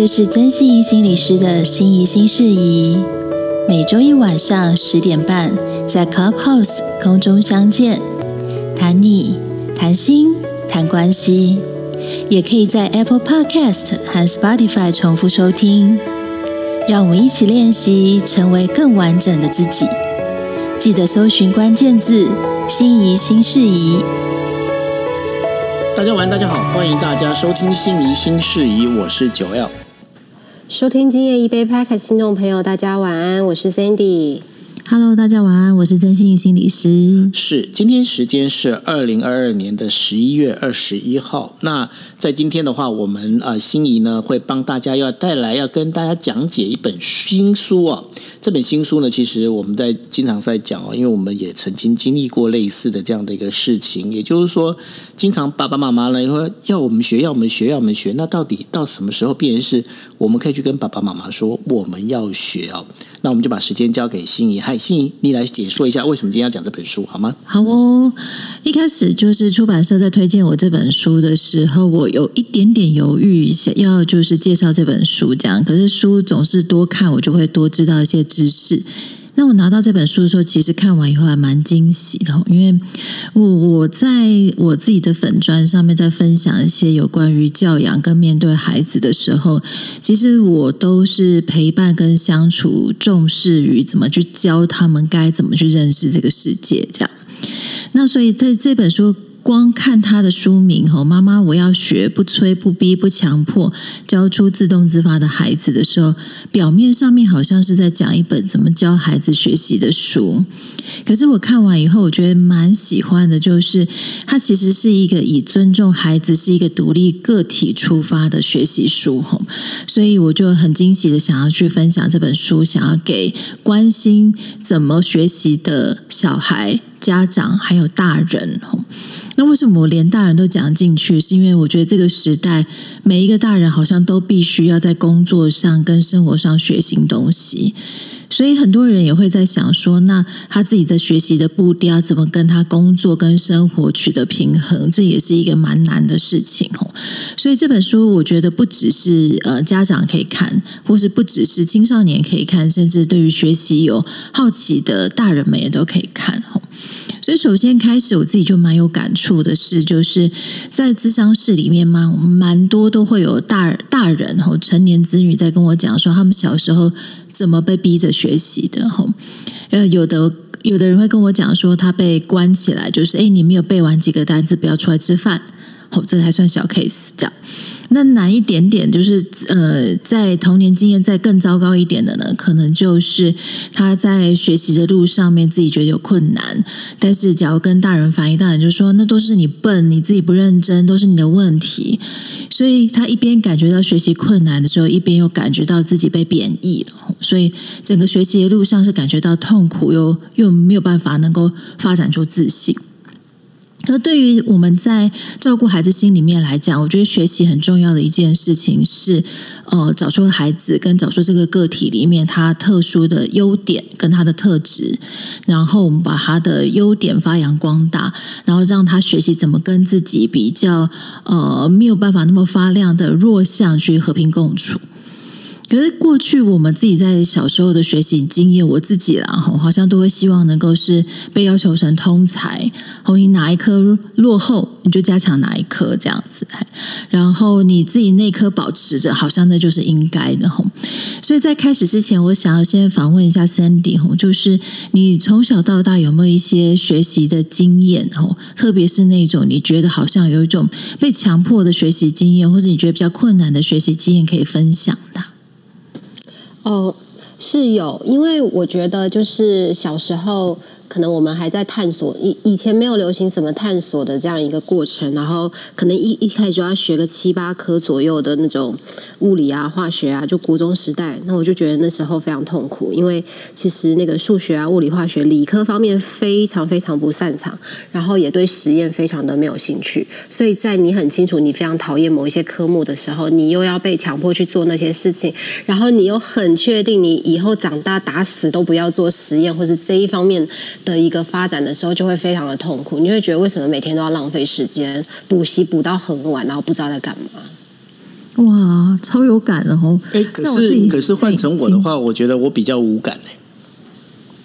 这是曾心怡心理师的心怡心事宜，每周一晚上十点半在 Clubhouse 空中相见，谈你谈心谈关系，也可以在 Apple Podcast 和 Spotify 重复收听。让我们一起练习成为更完整的自己。记得搜寻关键字“心怡心事宜”。大家晚安，大家好，欢迎大家收听《心怡心事宜》，我是九 L。收听今夜一杯 Podcast 听众朋友，大家晚安，我是 Sandy。Hello，大家晚安，我是曾心怡心理师。是，今天时间是二零二二年的十一月二十一号。那在今天的话，我们啊、呃、心怡呢会帮大家要带来要跟大家讲解一本新书啊。这本新书呢，其实我们在经常在讲哦，因为我们也曾经经历过类似的这样的一个事情。也就是说，经常爸爸妈妈呢会要我们学，要我们学，要我们学。那到底到什么时候必然是我们可以去跟爸爸妈妈说我们要学哦？那我们就把时间交给心怡。嗨，心怡，你来解说一下为什么今天要讲这本书好吗？好哦。一开始就是出版社在推荐我这本书的时候，我有一点点犹豫，想要就是介绍这本书这样。可是书总是多看，我就会多知道一些知识。那我拿到这本书的时候，其实看完以后还蛮惊喜的，因为我我在我自己的粉砖上面在分享一些有关于教养跟面对孩子的时候，其实我都是陪伴跟相处，重视于怎么去教他们该怎么去认识这个世界，这样。那所以在这本书。光看他的书名吼，妈妈我要学，不催不逼不强迫，教出自动自发的孩子的时候，表面上面好像是在讲一本怎么教孩子学习的书。可是我看完以后，我觉得蛮喜欢的，就是它其实是一个以尊重孩子是一个独立个体出发的学习书吼，所以我就很惊喜的想要去分享这本书，想要给关心怎么学习的小孩。家长还有大人，那为什么我连大人都讲进去？是因为我觉得这个时代每一个大人好像都必须要在工作上跟生活上学新东西，所以很多人也会在想说，那他自己在学习的步调怎么跟他工作跟生活取得平衡？这也是一个蛮难的事情哦。所以这本书我觉得不只是呃家长可以看，或是不只是青少年可以看，甚至对于学习有好奇的大人们也都可以看。所以，首先开始，我自己就蛮有感触的是，就是在咨商室里面嘛，蛮多都会有大大人和成年子女在跟我讲说，他们小时候怎么被逼着学习的。吼，呃，有的有的人会跟我讲说，他被关起来，就是诶，你没有背完几个单词，不要出来吃饭。哦，这还算小 case，这样。那难一点点，就是呃，在童年经验再更糟糕一点的呢，可能就是他在学习的路上面自己觉得有困难，但是假如跟大人反映，大人就说那都是你笨，你自己不认真，都是你的问题。所以他一边感觉到学习困难的时候，一边又感觉到自己被贬义了，所以整个学习的路上是感觉到痛苦，又又没有办法能够发展出自信。可对于我们在照顾孩子心里面来讲，我觉得学习很重要的一件事情是，呃，找出孩子跟找出这个个体里面他特殊的优点跟他的特质，然后我们把他的优点发扬光大，然后让他学习怎么跟自己比较呃没有办法那么发亮的弱项去和平共处。可是过去我们自己在小时候的学习经验，我自己啦吼，好像都会希望能够是被要求成通才，红，你哪一科落后，你就加强哪一科这样子，然后你自己那科保持着，好像那就是应该的吼。所以在开始之前，我想要先访问一下 Sandy 吼，就是你从小到大有没有一些学习的经验吼，特别是那种你觉得好像有一种被强迫的学习经验，或者你觉得比较困难的学习经验可以分享的？哦，是有，因为我觉得就是小时候。可能我们还在探索，以以前没有流行什么探索的这样一个过程，然后可能一一开始就要学个七八科左右的那种物理啊、化学啊，就国中时代，那我就觉得那时候非常痛苦，因为其实那个数学啊、物理、化学、理科方面非常非常不擅长，然后也对实验非常的没有兴趣，所以在你很清楚你非常讨厌某一些科目的时候，你又要被强迫去做那些事情，然后你又很确定你以后长大打死都不要做实验，或是这一方面。的一个发展的时候，就会非常的痛苦。你会觉得为什么每天都要浪费时间补习，补到很晚，然后不知道在干嘛？哇，超有感的哦！哎，可是可是换成我的话，我觉得我比较无感哎。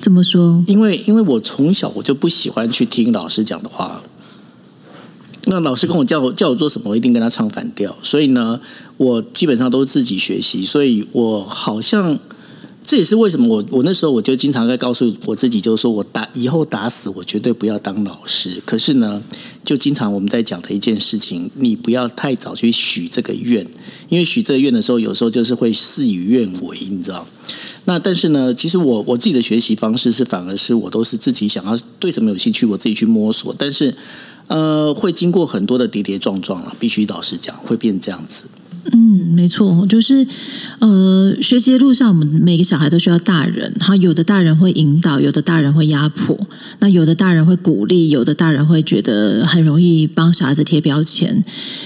怎么说？因为因为我从小我就不喜欢去听老师讲的话。那老师跟我叫我叫我做什么，我一定跟他唱反调。所以呢，我基本上都是自己学习。所以我好像这也是为什么我我那时候我就经常在告诉我自己，就是说我打以后打死我绝对不要当老师。可是呢，就经常我们在讲的一件事情，你不要太早去许这个愿，因为许这个愿的时候，有时候就是会事与愿违，你知道。那但是呢，其实我我自己的学习方式是，反而是我都是自己想要对什么有兴趣，我自己去摸索。但是，呃，会经过很多的跌跌撞撞了，必须老实讲，会变这样子。嗯，没错，就是呃，学习的路上，我们每个小孩都需要大人。哈，有的大人会引导，有的大人会压迫，那有的大人会鼓励，有的大人会觉得很容易帮小孩子贴标签。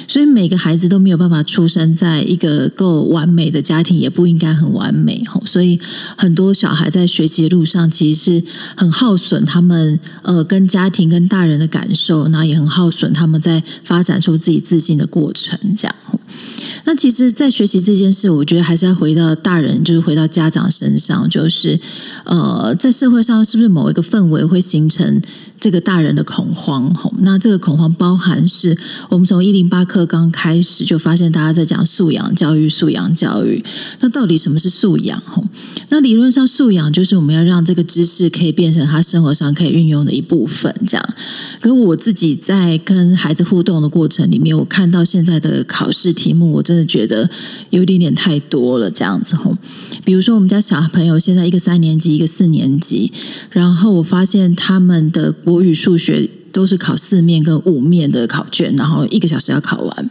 所以每个孩子都没有办法出生在一个够完美的家庭，也不应该很完美。所以很多小孩在学习的路上，其实是很耗损他们呃跟家庭跟大人的感受，那也很耗损他们在发展出自己自信的过程，这样。那其实，在学习这件事，我觉得还是要回到大人，就是回到家长身上，就是呃，在社会上是不是某一个氛围会形成？这个大人的恐慌，那这个恐慌包含是我们从一零八课刚开始就发现大家在讲素养教育，素养教育。那到底什么是素养？那理论上素养就是我们要让这个知识可以变成他生活上可以运用的一部分。这样，跟我自己在跟孩子互动的过程里面，我看到现在的考试题目，我真的觉得有点点太多了。这样子吼，比如说我们家小朋友现在一个三年级，一个四年级，然后我发现他们的。国语、数学都是考四面跟五面的考卷，然后一个小时要考完。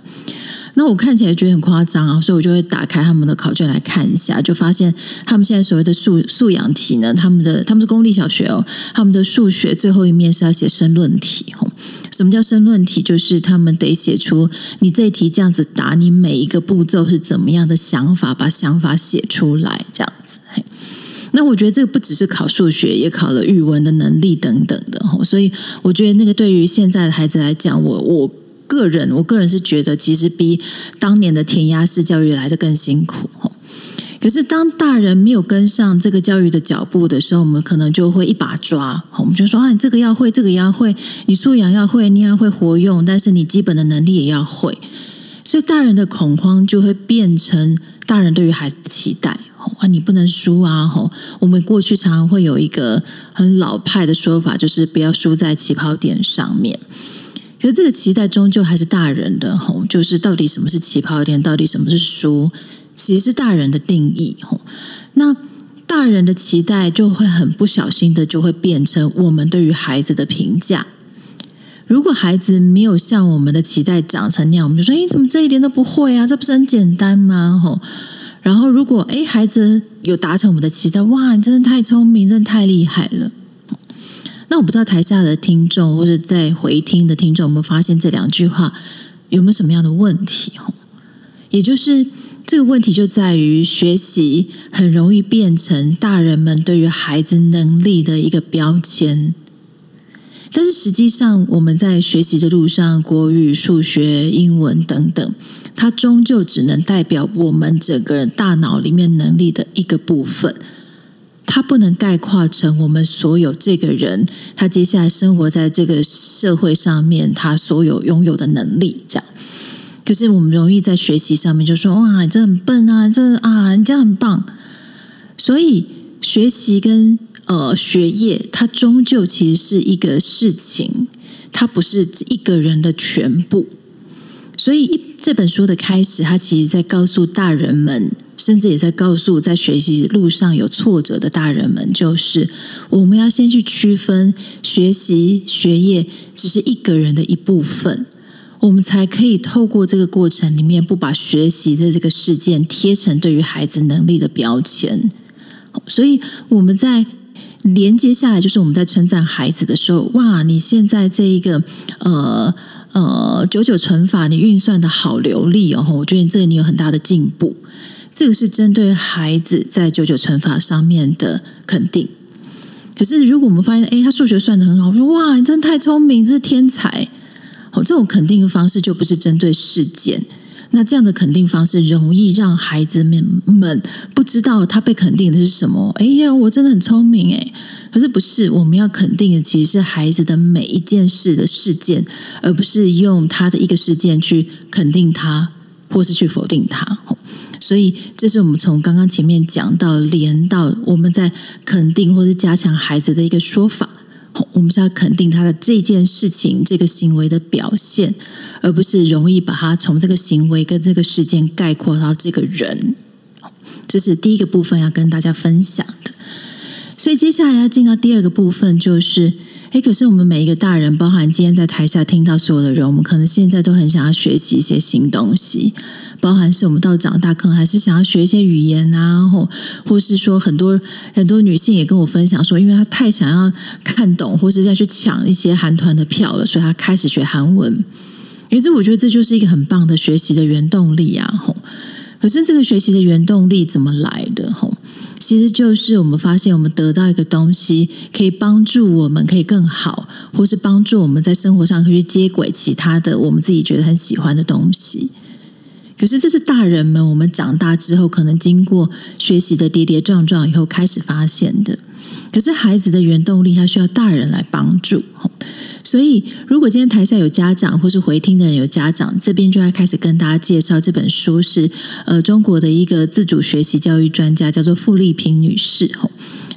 那我看起来觉得很夸张啊，所以我就会打开他们的考卷来看一下，就发现他们现在所谓的素素养题呢，他们的他们是公立小学哦，他们的数学最后一面是要写申论题。什么叫申论题？就是他们得写出你这一题这样子答，你每一个步骤是怎么样的想法，把想法写出来，这样子。那我觉得这个不只是考数学，也考了语文的能力等等的，所以我觉得那个对于现在的孩子来讲，我我个人我个人是觉得，其实比当年的填鸭式教育来得更辛苦。可是当大人没有跟上这个教育的脚步的时候，我们可能就会一把抓，我们就说啊，你这个要会，这个要会，你素养要会，你要会活用，但是你基本的能力也要会，所以大人的恐慌就会变成大人对于孩子的期待。啊，你不能输啊！吼，我们过去常常会有一个很老派的说法，就是不要输在起跑点上面。可是这个期待终究还是大人的，吼，就是到底什么是起跑点，到底什么是输，其实是大人的定义。吼，那大人的期待就会很不小心的就会变成我们对于孩子的评价。如果孩子没有像我们的期待长成那样，我们就说：“诶，怎么这一点都不会啊？这不是很简单吗？”吼。然后，如果诶孩子有达成我们的期待，哇，你真的太聪明，真的太厉害了。那我不知道台下的听众或者在回听的听众有没有发现这两句话有没有什么样的问题？也就是这个问题就在于学习很容易变成大人们对于孩子能力的一个标签。但是实际上，我们在学习的路上，国语、数学、英文等等，它终究只能代表我们整个人大脑里面能力的一个部分，它不能概括成我们所有这个人他接下来生活在这个社会上面他所有拥有的能力。这样，可是我们容易在学习上面就说：“哇，你这很笨啊，这啊，你这样很棒。”所以学习跟呃，学业它终究其实是一个事情，它不是一个人的全部。所以这本书的开始，它其实在告诉大人们，甚至也在告诉在学习路上有挫折的大人们，就是我们要先去区分学习学业只是一个人的一部分，我们才可以透过这个过程里面，不把学习的这个事件贴成对于孩子能力的标签。所以我们在。连接下来就是我们在称赞孩子的时候，哇！你现在这一个呃呃九九乘法，你运算的好流利哦，我觉得这个你有很大的进步。这个是针对孩子在九九乘法上面的肯定。可是如果我们发现，哎，他数学算得很好，我说哇，你真的太聪明，这是天才。哦，这种肯定的方式就不是针对事件，那这样的肯定方式容易让孩子们们不知道他被肯定的是什么。哎呀，我真的很聪明哎，可是不是，我们要肯定的其实是孩子的每一件事的事件，而不是用他的一个事件去肯定他，或是去否定他。所以，这是我们从刚刚前面讲到连到我们在肯定或是加强孩子的一个说法。我们是要肯定他的这件事情、这个行为的表现，而不是容易把他从这个行为跟这个事件概括到这个人。这是第一个部分要跟大家分享的。所以接下来要进到第二个部分，就是。哎，可是我们每一个大人，包含今天在台下听到所有的人，我们可能现在都很想要学习一些新东西，包含是我们到长大，可能还是想要学一些语言啊，或或是说很多很多女性也跟我分享说，因为她太想要看懂，或是要去抢一些韩团的票了，所以她开始学韩文。其实我觉得这就是一个很棒的学习的原动力啊！吼，可是这个学习的原动力怎么来的？吼？其实就是我们发现，我们得到一个东西，可以帮助我们可以更好，或是帮助我们在生活上可以去接轨其他的我们自己觉得很喜欢的东西。可是这是大人们我们长大之后，可能经过学习的跌跌撞撞以后开始发现的。可是孩子的原动力，他需要大人来帮助。所以，如果今天台下有家长，或是回听的人有家长，这边就要开始跟大家介绍这本书是，呃中国的一个自主学习教育专家，叫做傅丽萍女士。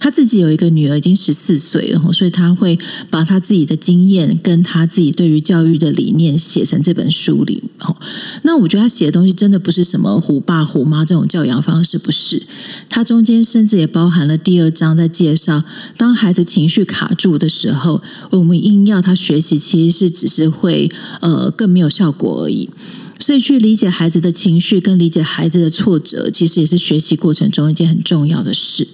他自己有一个女儿，已经十四岁了，所以他会把他自己的经验跟他自己对于教育的理念写成这本书里。那我觉得他写的东西真的不是什么虎爸虎妈这种教养方式，不是。他中间甚至也包含了第二章在介绍，当孩子情绪卡住的时候，我们硬要他学习，其实是只是会呃更没有效果而已。所以，去理解孩子的情绪，跟理解孩子的挫折，其实也是学习过程中一件很重要的事。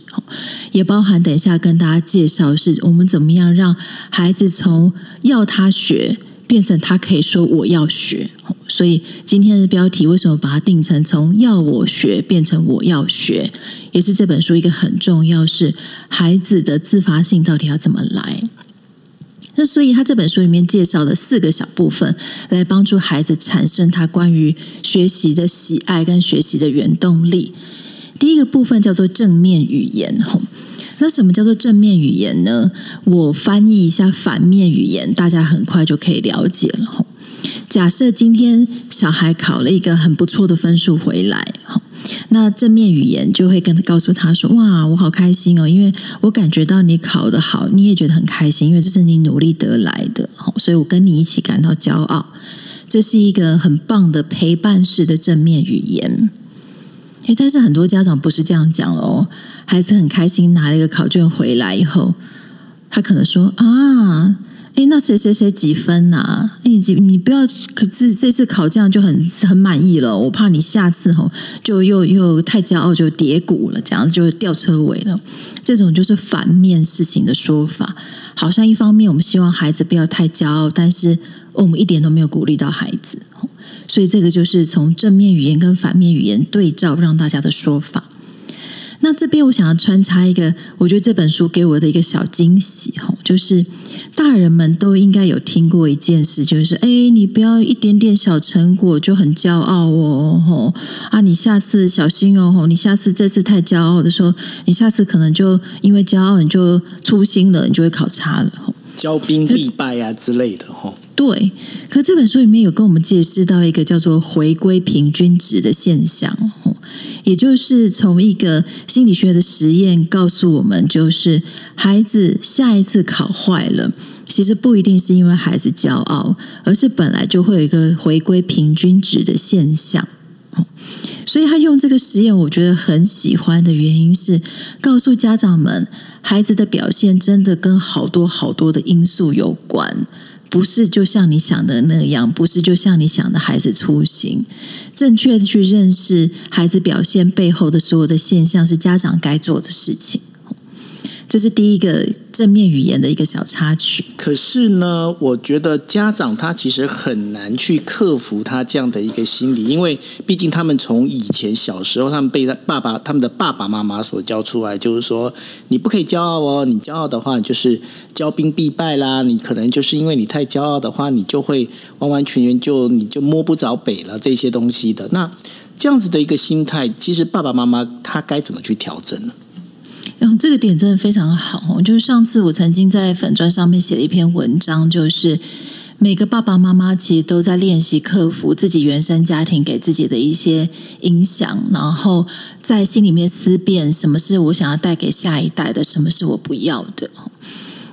也包含等一下跟大家介绍，是我们怎么样让孩子从要他学，变成他可以说我要学。所以今天的标题为什么把它定成从要我学变成我要学，也是这本书一个很重要，是孩子的自发性到底要怎么来。那所以，他这本书里面介绍了四个小部分，来帮助孩子产生他关于学习的喜爱跟学习的原动力。第一个部分叫做正面语言，吼，那什么叫做正面语言呢？我翻译一下反面语言，大家很快就可以了解了，吼。假设今天小孩考了一个很不错的分数回来，吼。那正面语言就会跟告诉他说：“哇，我好开心哦，因为我感觉到你考得好，你也觉得很开心，因为这是你努力得来的，所以我跟你一起感到骄傲。这是一个很棒的陪伴式的正面语言。诶，但是很多家长不是这样讲哦，孩子很开心拿了一个考卷回来以后，他可能说啊。”哎，那谁谁谁几分呐？你你不要，可是这次考这样就很很满意了。我怕你下次吼就又又太骄傲，就跌谷了，这样子就掉车尾了。这种就是反面事情的说法，好像一方面我们希望孩子不要太骄傲，但是我们一点都没有鼓励到孩子。所以这个就是从正面语言跟反面语言对照，让大家的说法。那这边我想要穿插一个，我觉得这本书给我的一个小惊喜哈，就是。大人们都应该有听过一件事，就是哎，你不要一点点小成果就很骄傲哦，吼啊！你下次小心哦，吼！你下次这次太骄傲的时候，你下次可能就因为骄傲，你就粗心了，你就会考差了，吼！骄兵必败啊之类的，吼。对，可这本书里面有跟我们解释到一个叫做回归平均值的现象，也就是从一个心理学的实验告诉我们，就是孩子下一次考坏了，其实不一定是因为孩子骄傲，而是本来就会有一个回归平均值的现象。所以他用这个实验，我觉得很喜欢的原因是告诉家长们，孩子的表现真的跟好多好多的因素有关。不是就像你想的那样，不是就像你想的孩子粗心。正确的去认识孩子表现背后的所有的现象，是家长该做的事情。这是第一个正面语言的一个小插曲。可是呢，我觉得家长他其实很难去克服他这样的一个心理，因为毕竟他们从以前小时候，他们被他爸爸、他们的爸爸妈妈所教出来，就是说你不可以骄傲哦，你骄傲的话就是骄兵必败啦。你可能就是因为你太骄傲的话，你就会完完全全就你就摸不着北了这些东西的。那这样子的一个心态，其实爸爸妈妈他该怎么去调整呢？嗯，这个点真的非常好。就是上次我曾经在粉砖上面写了一篇文章，就是每个爸爸妈妈其实都在练习克服自己原生家庭给自己的一些影响，然后在心里面思辨什么是我想要带给下一代的，什么是我不要的。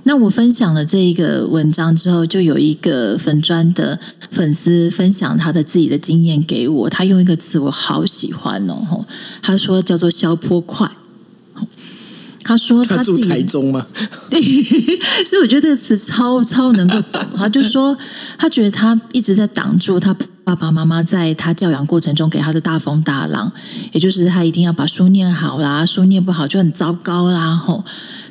那我分享了这一个文章之后，就有一个粉砖的粉丝分享他的自己的经验给我，他用一个词我好喜欢哦，他说叫做“消波块”。他说他自己他住台中吗？对，所以我觉得这个词超超能够懂。他就说，他觉得他一直在挡住他爸爸妈妈在他教养过程中给他的大风大浪，也就是他一定要把书念好啦，书念不好就很糟糕啦，吼。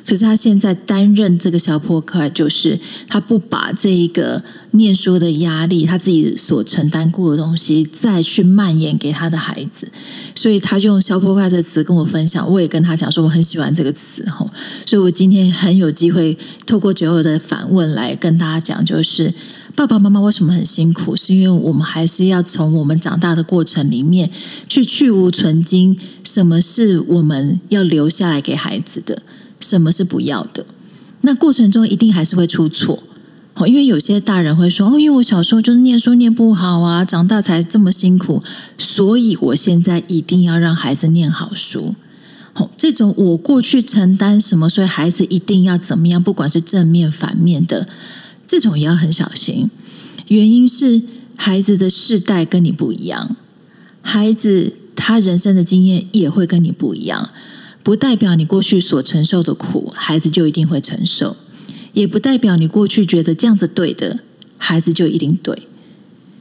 可是他现在担任这个小破块，就是他不把这一个念书的压力，他自己所承担过的东西，再去蔓延给他的孩子，所以他就用“小破块”这词跟我分享。我也跟他讲说，我很喜欢这个词哈，所以我今天很有机会透过酒友的反问来跟大家讲，就是爸爸妈妈为什么很辛苦，是因为我们还是要从我们长大的过程里面去去无存菁，什么是我们要留下来给孩子的。什么是不要的？那过程中一定还是会出错，因为有些大人会说：“哦，因为我小时候就是念书念不好啊，长大才这么辛苦，所以我现在一定要让孩子念好书。”这种我过去承担什么，所以孩子一定要怎么样，不管是正面反面的，这种也要很小心。原因是孩子的世代跟你不一样，孩子他人生的经验也会跟你不一样。不代表你过去所承受的苦，孩子就一定会承受；也不代表你过去觉得这样子对的，孩子就一定对。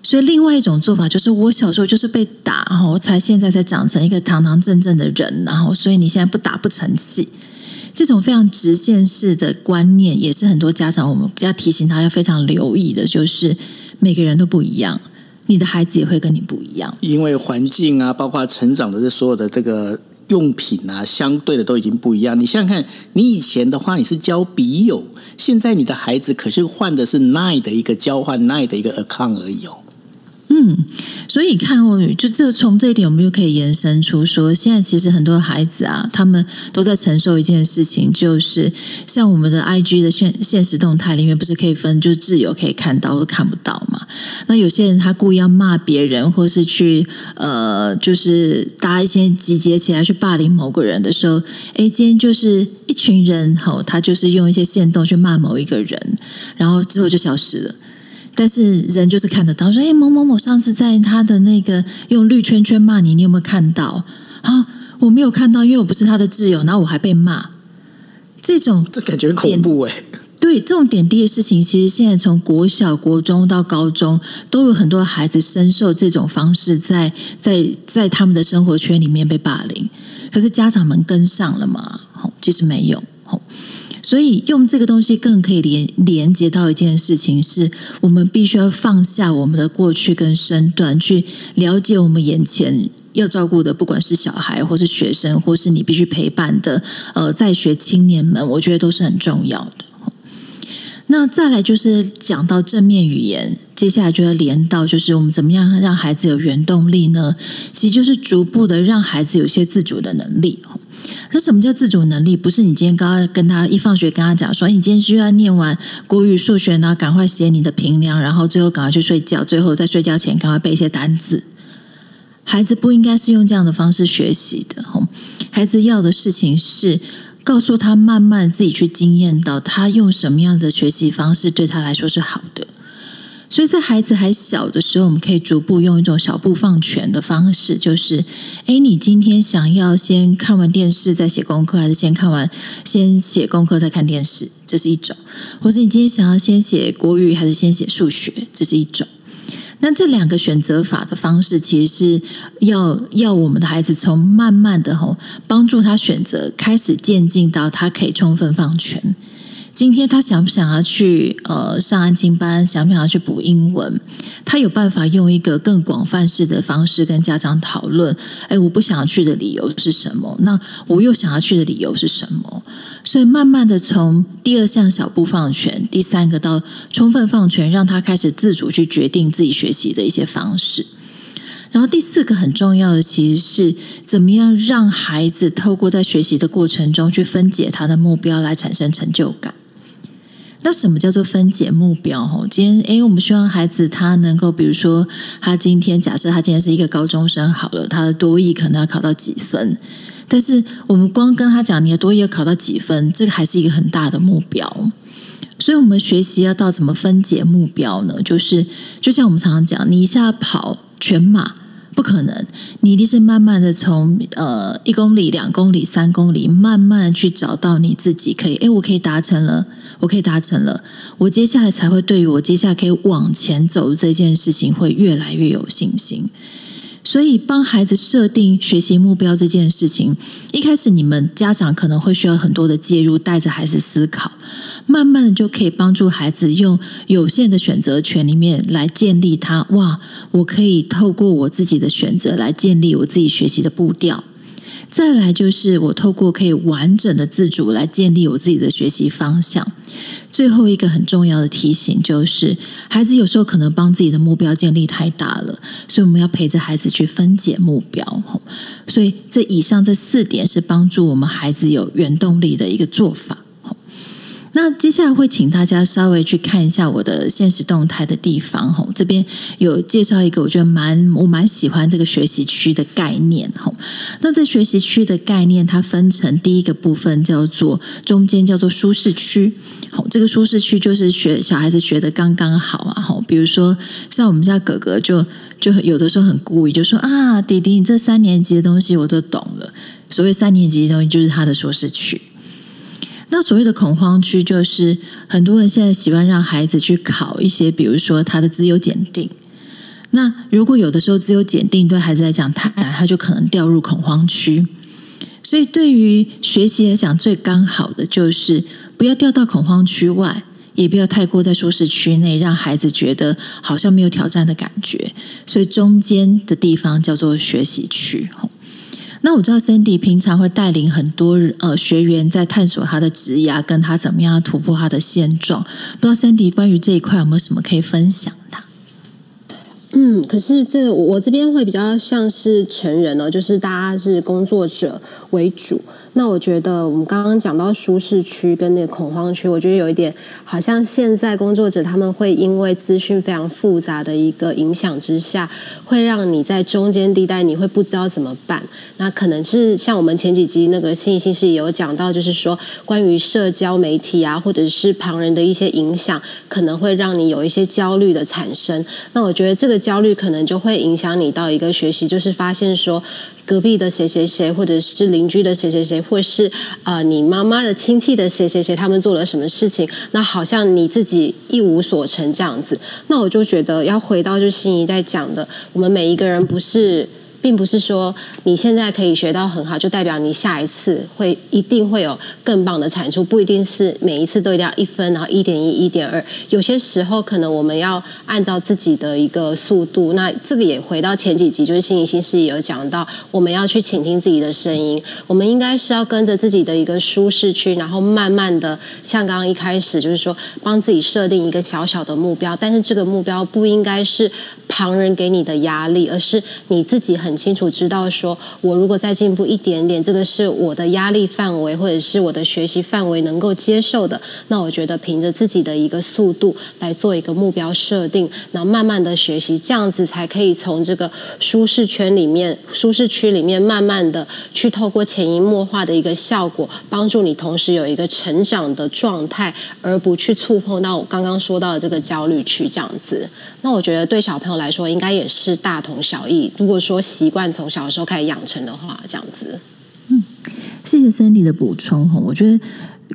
所以，另外一种做法就是，我小时候就是被打，然后才现在才长成一个堂堂正正的人，然后所以你现在不打不成器。这种非常直线式的观念，也是很多家长我们要提醒他要非常留意的，就是每个人都不一样，你的孩子也会跟你不一样，因为环境啊，包括成长的这所有的这个。用品啊，相对的都已经不一样。你想想看，你以前的话，你是交笔友，现在你的孩子可是换的是 Nine 的一个交换 Nine 的一个 account 而已哦。嗯，所以你看哦，就这从这一点，我们又可以延伸出说，现在其实很多孩子啊，他们都在承受一件事情，就是像我们的 IG 的现现实动态里面，不是可以分，就是自由可以看到或看不到嘛？那有些人他故意要骂别人，或是去呃，就是搭一些集结起来去霸凌某个人的时候，哎，今天就是一群人吼，他就是用一些线动去骂某一个人，然后之后就消失了。但是人就是看得到，说：“哎，某某某上次在他的那个用绿圈圈骂你，你有没有看到？”啊，我没有看到，因为我不是他的挚友，然后我还被骂。这种这感觉恐怖哎。对，这种点滴的事情，其实现在从国小、国中到高中，都有很多孩子深受这种方式在，在在在他们的生活圈里面被霸凌。可是家长们跟上了吗？其实没有。所以用这个东西更可以连连接到一件事情，是我们必须要放下我们的过去跟身段，去了解我们眼前要照顾的，不管是小孩，或是学生，或是你必须陪伴的呃在学青年们，我觉得都是很重要的。那再来就是讲到正面语言，接下来就要连到就是我们怎么样让孩子有原动力呢？其实就是逐步的让孩子有些自主的能力。那什么叫自主能力？不是你今天刚刚跟他一放学跟他讲说，你今天需要念完国语、数学，然后赶快写你的评量，然后最后赶快去睡觉，最后在睡觉前赶快背一些单字。孩子不应该是用这样的方式学习的。孩子要的事情是告诉他，慢慢自己去经验到他用什么样的学习方式对他来说是好的。所以在孩子还小的时候，我们可以逐步用一种小步放权的方式，就是，诶，你今天想要先看完电视再写功课，还是先看完先写功课再看电视？这是一种，或者你今天想要先写国语还是先写数学？这是一种。那这两个选择法的方式，其实是要要我们的孩子从慢慢的吼帮助他选择，开始渐进到他可以充分放权。今天他想不想要去呃上安亲班，想不想要去补英文？他有办法用一个更广泛式的方式跟家长讨论。哎，我不想要去的理由是什么？那我又想要去的理由是什么？所以慢慢的从第二项小步放权，第三个到充分放权，让他开始自主去决定自己学习的一些方式。然后第四个很重要的，其实是怎么样让孩子透过在学习的过程中去分解他的目标，来产生成就感。那什么叫做分解目标？今天诶，我们希望孩子他能够，比如说，他今天假设他今天是一个高中生，好了，他的多益可能要考到几分，但是我们光跟他讲你的多益要考到几分，这个还是一个很大的目标。所以，我们学习要到怎么分解目标呢？就是就像我们常常讲，你一下跑全马不可能，你一定是慢慢的从呃一公里、两公里、三公里，慢慢去找到你自己可以，哎，我可以达成了。我可以达成了，我接下来才会对于我接下来可以往前走这件事情会越来越有信心。所以，帮孩子设定学习目标这件事情，一开始你们家长可能会需要很多的介入，带着孩子思考，慢慢的就可以帮助孩子用有限的选择权里面来建立他。哇，我可以透过我自己的选择来建立我自己学习的步调。再来就是我透过可以完整的自主来建立我自己的学习方向。最后一个很重要的提醒就是，孩子有时候可能帮自己的目标建立太大了，所以我们要陪着孩子去分解目标。所以这以上这四点是帮助我们孩子有原动力的一个做法。那接下来会请大家稍微去看一下我的现实动态的地方吼，这边有介绍一个我觉得蛮我蛮喜欢这个学习区的概念吼。那这学习区的概念，它分成第一个部分叫做中间叫做舒适区，好，这个舒适区就是学小孩子学的刚刚好啊吼。比如说像我们家哥哥就就有的时候很故意就说啊，弟弟你这三年级的东西我都懂了。所谓三年级的东西就是他的舒适区。所谓的恐慌区，就是很多人现在喜欢让孩子去考一些，比如说他的资优检定。那如果有的时候资优检定对孩子来讲太难，他就可能掉入恐慌区。所以对于学习来讲，最刚好的就是不要掉到恐慌区外，也不要太过在舒适区内，让孩子觉得好像没有挑战的感觉。所以中间的地方叫做学习区。那我知道 Sandy 平常会带领很多呃学员在探索他的职涯，跟他怎么样突破他的现状。不知道 Sandy 关于这一块有没有什么可以分享的？嗯，可是这我这边会比较像是成人哦，就是大家是工作者为主。那我觉得我们刚刚讲到舒适区跟那个恐慌区，我觉得有一点好像现在工作者他们会因为资讯非常复杂的一个影响之下，会让你在中间地带，你会不知道怎么办。那可能是像我们前几集那个信息是有讲到，就是说关于社交媒体啊，或者是旁人的一些影响，可能会让你有一些焦虑的产生。那我觉得这个焦虑可能就会影响你到一个学习，就是发现说。隔壁的谁谁谁，或者是邻居的谁谁谁，或是啊、你妈妈的亲戚的谁谁谁，他们做了什么事情，那好像你自己一无所成这样子。那我就觉得要回到就心仪在讲的，我们每一个人不是。并不是说你现在可以学到很好，就代表你下一次会一定会有更棒的产出。不一定是每一次都一定要一分，然后一点一、一点二。有些时候可能我们要按照自己的一个速度。那这个也回到前几集，就是心怡心事也有讲到，我们要去倾听自己的声音。我们应该是要跟着自己的一个舒适区，然后慢慢的，像刚刚一开始就是说，帮自己设定一个小小的目标。但是这个目标不应该是旁人给你的压力，而是你自己很。清楚知道说，我如果再进步一点点，这个是我的压力范围，或者是我的学习范围能够接受的。那我觉得凭着自己的一个速度来做一个目标设定，然后慢慢的学习，这样子才可以从这个舒适圈里面、舒适区里面，慢慢的去透过潜移默化的一个效果，帮助你同时有一个成长的状态，而不去触碰到我刚刚说到的这个焦虑区这样子。那我觉得对小朋友来说，应该也是大同小异。如果说习惯从小的时候开始养成的话，这样子。嗯，谢谢 Sandy 的补充哈。我觉得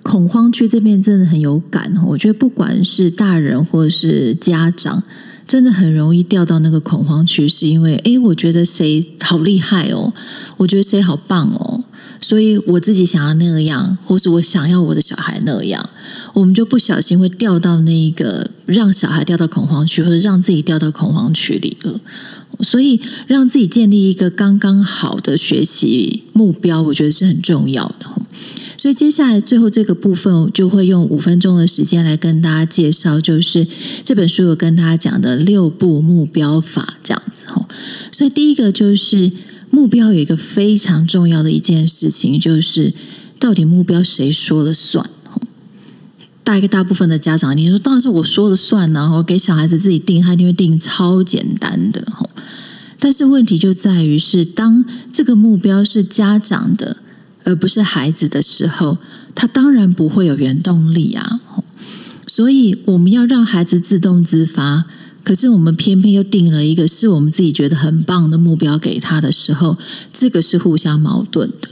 恐慌区这边真的很有感哈。我觉得不管是大人或是家长，真的很容易掉到那个恐慌区，是因为哎，我觉得谁好厉害哦，我觉得谁好棒哦，所以我自己想要那样，或是我想要我的小孩那样，我们就不小心会掉到那一个让小孩掉到恐慌区，或者让自己掉到恐慌区里了。所以，让自己建立一个刚刚好的学习目标，我觉得是很重要的。所以，接下来最后这个部分，我就会用五分钟的时间来跟大家介绍，就是这本书有跟大家讲的六步目标法，这样子。所以，第一个就是目标有一个非常重要的一件事情，就是到底目标谁说了算？大一大部分的家长，你说当然是我说了算，然后给小孩子自己定，他一定会定超简单的。但是问题就在于是，当这个目标是家长的，而不是孩子的时候，他当然不会有原动力啊。所以我们要让孩子自动自发，可是我们偏偏又定了一个是我们自己觉得很棒的目标给他的时候，这个是互相矛盾的。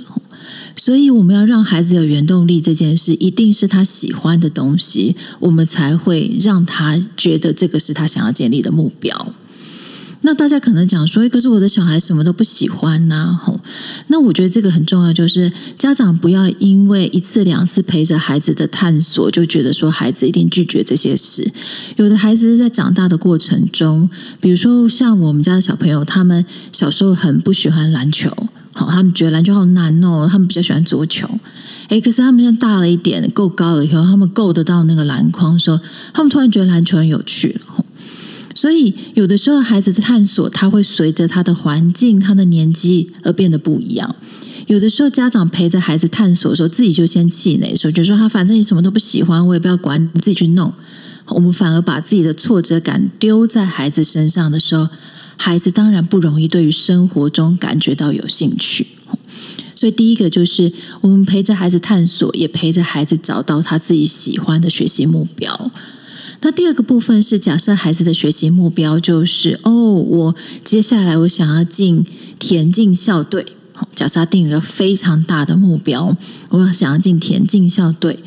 所以，我们要让孩子有原动力这件事，一定是他喜欢的东西，我们才会让他觉得这个是他想要建立的目标。那大家可能讲说，可是我的小孩什么都不喜欢呐，吼。那我觉得这个很重要，就是家长不要因为一次两次陪着孩子的探索，就觉得说孩子一定拒绝这些事。有的孩子在长大的过程中，比如说像我们家的小朋友，他们小时候很不喜欢篮球。好，他们觉得篮球好难哦，他们比较喜欢足球。诶，可是他们现在大了一点，够高了以后，他们够得到那个篮筐的时候，他们突然觉得篮球很有趣。所以，有的时候孩子的探索，他会随着他的环境、他的年纪而变得不一样。有的时候，家长陪着孩子探索的时候，自己就先气馁，说就说他反正你什么都不喜欢，我也不要管，你自己去弄。我们反而把自己的挫折感丢在孩子身上的时候。孩子当然不容易对于生活中感觉到有兴趣，所以第一个就是我们陪着孩子探索，也陪着孩子找到他自己喜欢的学习目标。那第二个部分是假设孩子的学习目标就是哦，我接下来我想要进田径校队。假设他定了个非常大的目标，我要想要进田径校队。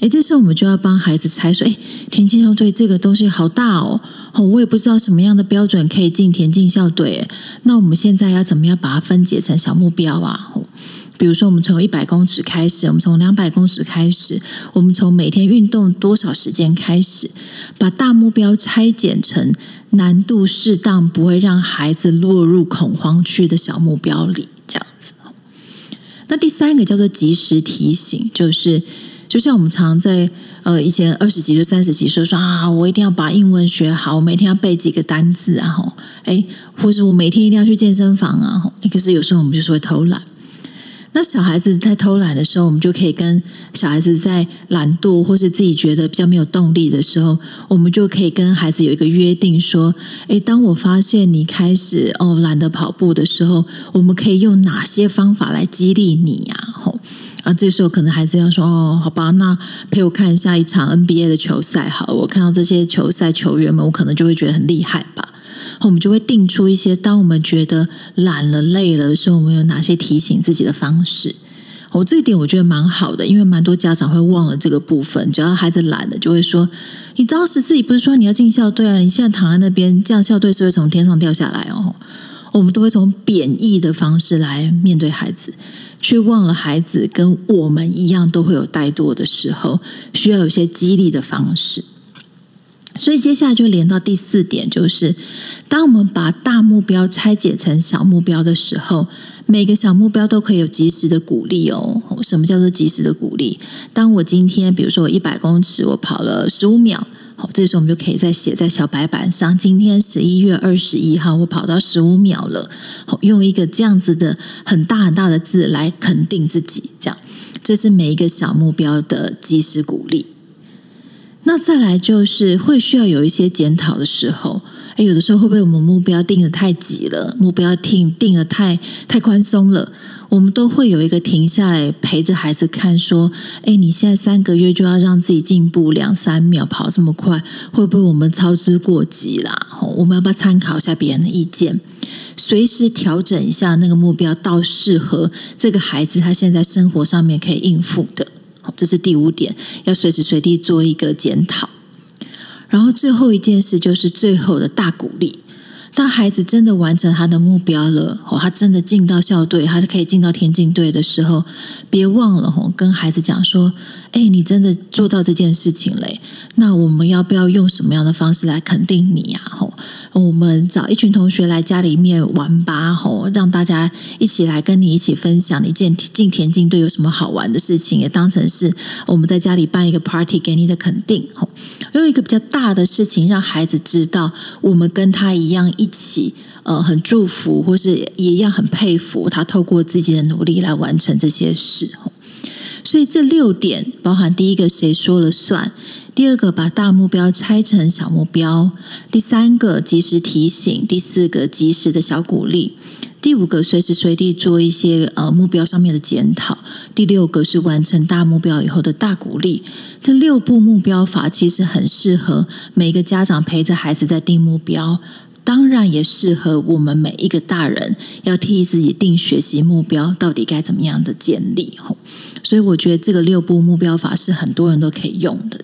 诶，这时候我们就要帮孩子猜说，诶，田径校队这个东西好大哦。我也不知道什么样的标准可以进田径校队，那我们现在要怎么样把它分解成小目标啊？比如说，我们从一百公尺开始，我们从两百公尺开始，我们从每天运动多少时间开始，把大目标拆解成难度适当、不会让孩子落入恐慌区的小目标里，这样子。那第三个叫做及时提醒，就是就像我们常在。呃，以前二十几岁、三十几岁说啊，我一定要把英文学好，我每天要背几个单字啊，吼，哎，或是我每天一定要去健身房啊，可是有时候我们就是会偷懒。那小孩子在偷懒的时候，我们就可以跟小孩子在懒惰或是自己觉得比较没有动力的时候，我们就可以跟孩子有一个约定，说，哎，当我发现你开始哦懒得跑步的时候，我们可以用哪些方法来激励你呀？吼。啊，这时候可能孩子要说：“哦，好吧，那陪我看一下一场 NBA 的球赛。好，我看到这些球赛球员们，我可能就会觉得很厉害吧。”我们就会定出一些，当我们觉得懒了、累了的时候，我们有哪些提醒自己的方式。我这一点我觉得蛮好的，因为蛮多家长会忘了这个部分。只要孩子懒了，就会说：“你当时自己不是说你要进校队啊？你现在躺在那边，这样校队是会从天上掉下来哦。”我们都会从贬义的方式来面对孩子。却忘了孩子跟我们一样都会有怠惰的时候，需要有些激励的方式。所以接下来就连到第四点，就是当我们把大目标拆解成小目标的时候，每个小目标都可以有及时的鼓励哦。什么叫做及时的鼓励？当我今天，比如说我一百公尺，我跑了十五秒。好，这时候我们就可以再写在小白板上。今天十一月二十一号，我跑到十五秒了。好，用一个这样子的很大很大的字来肯定自己，这样，这是每一个小目标的及时鼓励。那再来就是会需要有一些检讨的时候，诶，有的时候会不会我们目标定得太急了，目标定定得太太宽松了？我们都会有一个停下来陪着孩子看，说：“哎，你现在三个月就要让自己进步两三秒，跑这么快，会不会我们操之过急啦？我们要不要参考一下别人的意见，随时调整一下那个目标，到适合这个孩子他现在生活上面可以应付的。这是第五点，要随时随地做一个检讨。然后最后一件事就是最后的大鼓励。当孩子真的完成他的目标了，哦，他真的进到校队，他是可以进到田径队的时候，别忘了吼，跟孩子讲说：“哎，你真的做到这件事情嘞，那我们要不要用什么样的方式来肯定你呀？”吼，我们找一群同学来家里面玩吧，吼，让大家一起来跟你一起分享你进进田径队有什么好玩的事情，也当成是我们在家里办一个 party 给你的肯定，吼。用一个比较大的事情，让孩子知道我们跟他一样一起，呃，很祝福，或是也一样很佩服他，透过自己的努力来完成这些事。所以这六点包含第一个谁说了算，第二个把大目标拆成小目标，第三个及时提醒，第四个及时的小鼓励。第五个，随时随地做一些呃目标上面的检讨。第六个是完成大目标以后的大鼓励。这六步目标法其实很适合每个家长陪着孩子在定目标，当然也适合我们每一个大人要替自己定学习目标，到底该怎么样的建立。所以我觉得这个六步目标法是很多人都可以用的，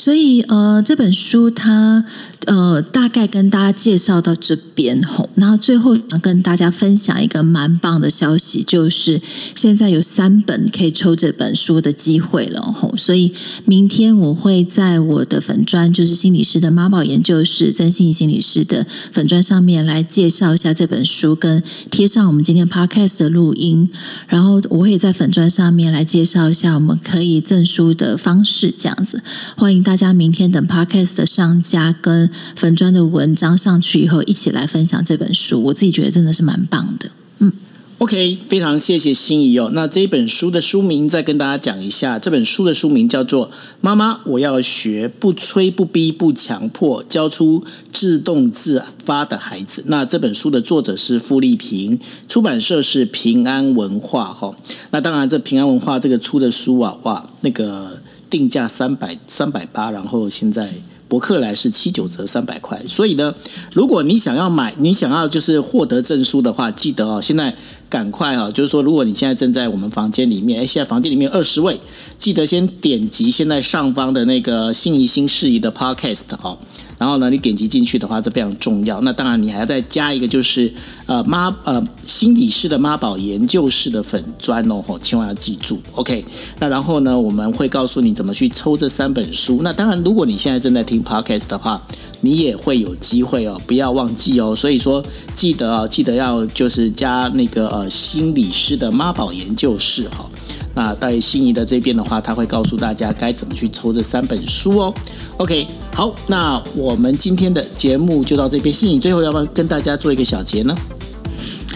所以呃，这本书它。呃，大概跟大家介绍到这边吼，那最后想跟大家分享一个蛮棒的消息，就是现在有三本可以抽这本书的机会了吼，所以明天我会在我的粉砖，就是心理师的妈宝研究室，曾心怡心理师的粉砖上面来介绍一下这本书，跟贴上我们今天 podcast 的录音，然后我会在粉砖上面来介绍一下我们可以赠书的方式，这样子，欢迎大家明天等 podcast 的上架跟。粉砖的文章上去以后，一起来分享这本书，我自己觉得真的是蛮棒的。嗯，OK，非常谢谢心怡哦。那这本书的书名再跟大家讲一下，这本书的书名叫做《妈妈，我要学不催不逼不强迫，教出自动自发的孩子》。那这本书的作者是傅丽萍，出版社是平安文化哈。那当然，这平安文化这个出的书啊，哇，那个定价三百三百八，然后现在。博客来是七九折三百块，所以呢，如果你想要买，你想要就是获得证书的话，记得哦，现在赶快哦，就是说，如果你现在正在我们房间里面，哎，现在房间里面二十位，记得先点击现在上方的那个心怡新事宜的 Podcast 哦。然后呢，你点击进去的话，这非常重要。那当然，你还要再加一个，就是呃妈呃心理师的妈宝研究室的粉砖哦，吼千万要记住。OK，那然后呢，我们会告诉你怎么去抽这三本书。那当然，如果你现在正在听 Podcast 的话，你也会有机会哦，不要忘记哦。所以说，记得哦，记得要就是加那个呃心理师的妈宝研究室哈。那在心仪的这边的话，他会告诉大家该怎么去抽这三本书哦。OK，好，那我们今天的节目就到这边。心仪最后要不要跟大家做一个小结呢？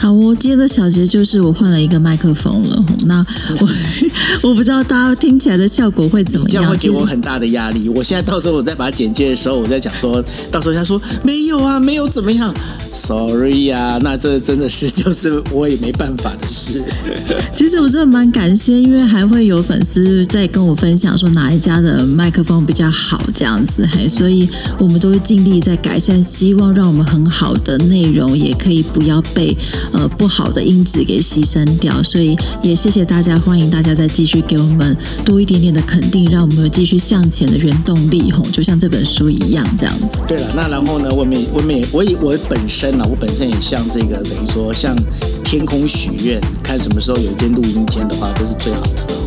好，我今天的小结就是我换了一个麦克风了。那我 我不知道大家听起来的效果会怎么样？这样会给我很大的压力。我现在到时候我在把它剪接的时候，我在讲说，到时候他说没有啊，没有怎么样，sorry 啊，那这真的是就是我也没办法的事。其实我真的蛮感谢，因为还会有粉丝在跟我分享说哪一家的麦克风比较好这样子，嘿，所以我们都会尽力在改善，希望让我们很好的内容也可以不要被。呃，不好的音质给牺牲掉，所以也谢谢大家，欢迎大家再继续给我们多一点点的肯定，让我们继续向前的原动力吼，就像这本书一样这样子。对了，那然后呢，我们我们我也我本身呢，我本身也像这个等于说像天空许愿，看什么时候有一间录音间的话，这是最好的。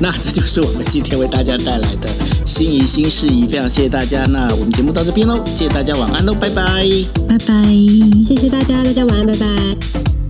那这就是我们今天为大家带来的心仪新事宜，非常谢谢大家。那我们节目到这边喽，谢谢大家，晚安喽，拜拜，拜拜，谢谢大家，大家晚安，拜拜。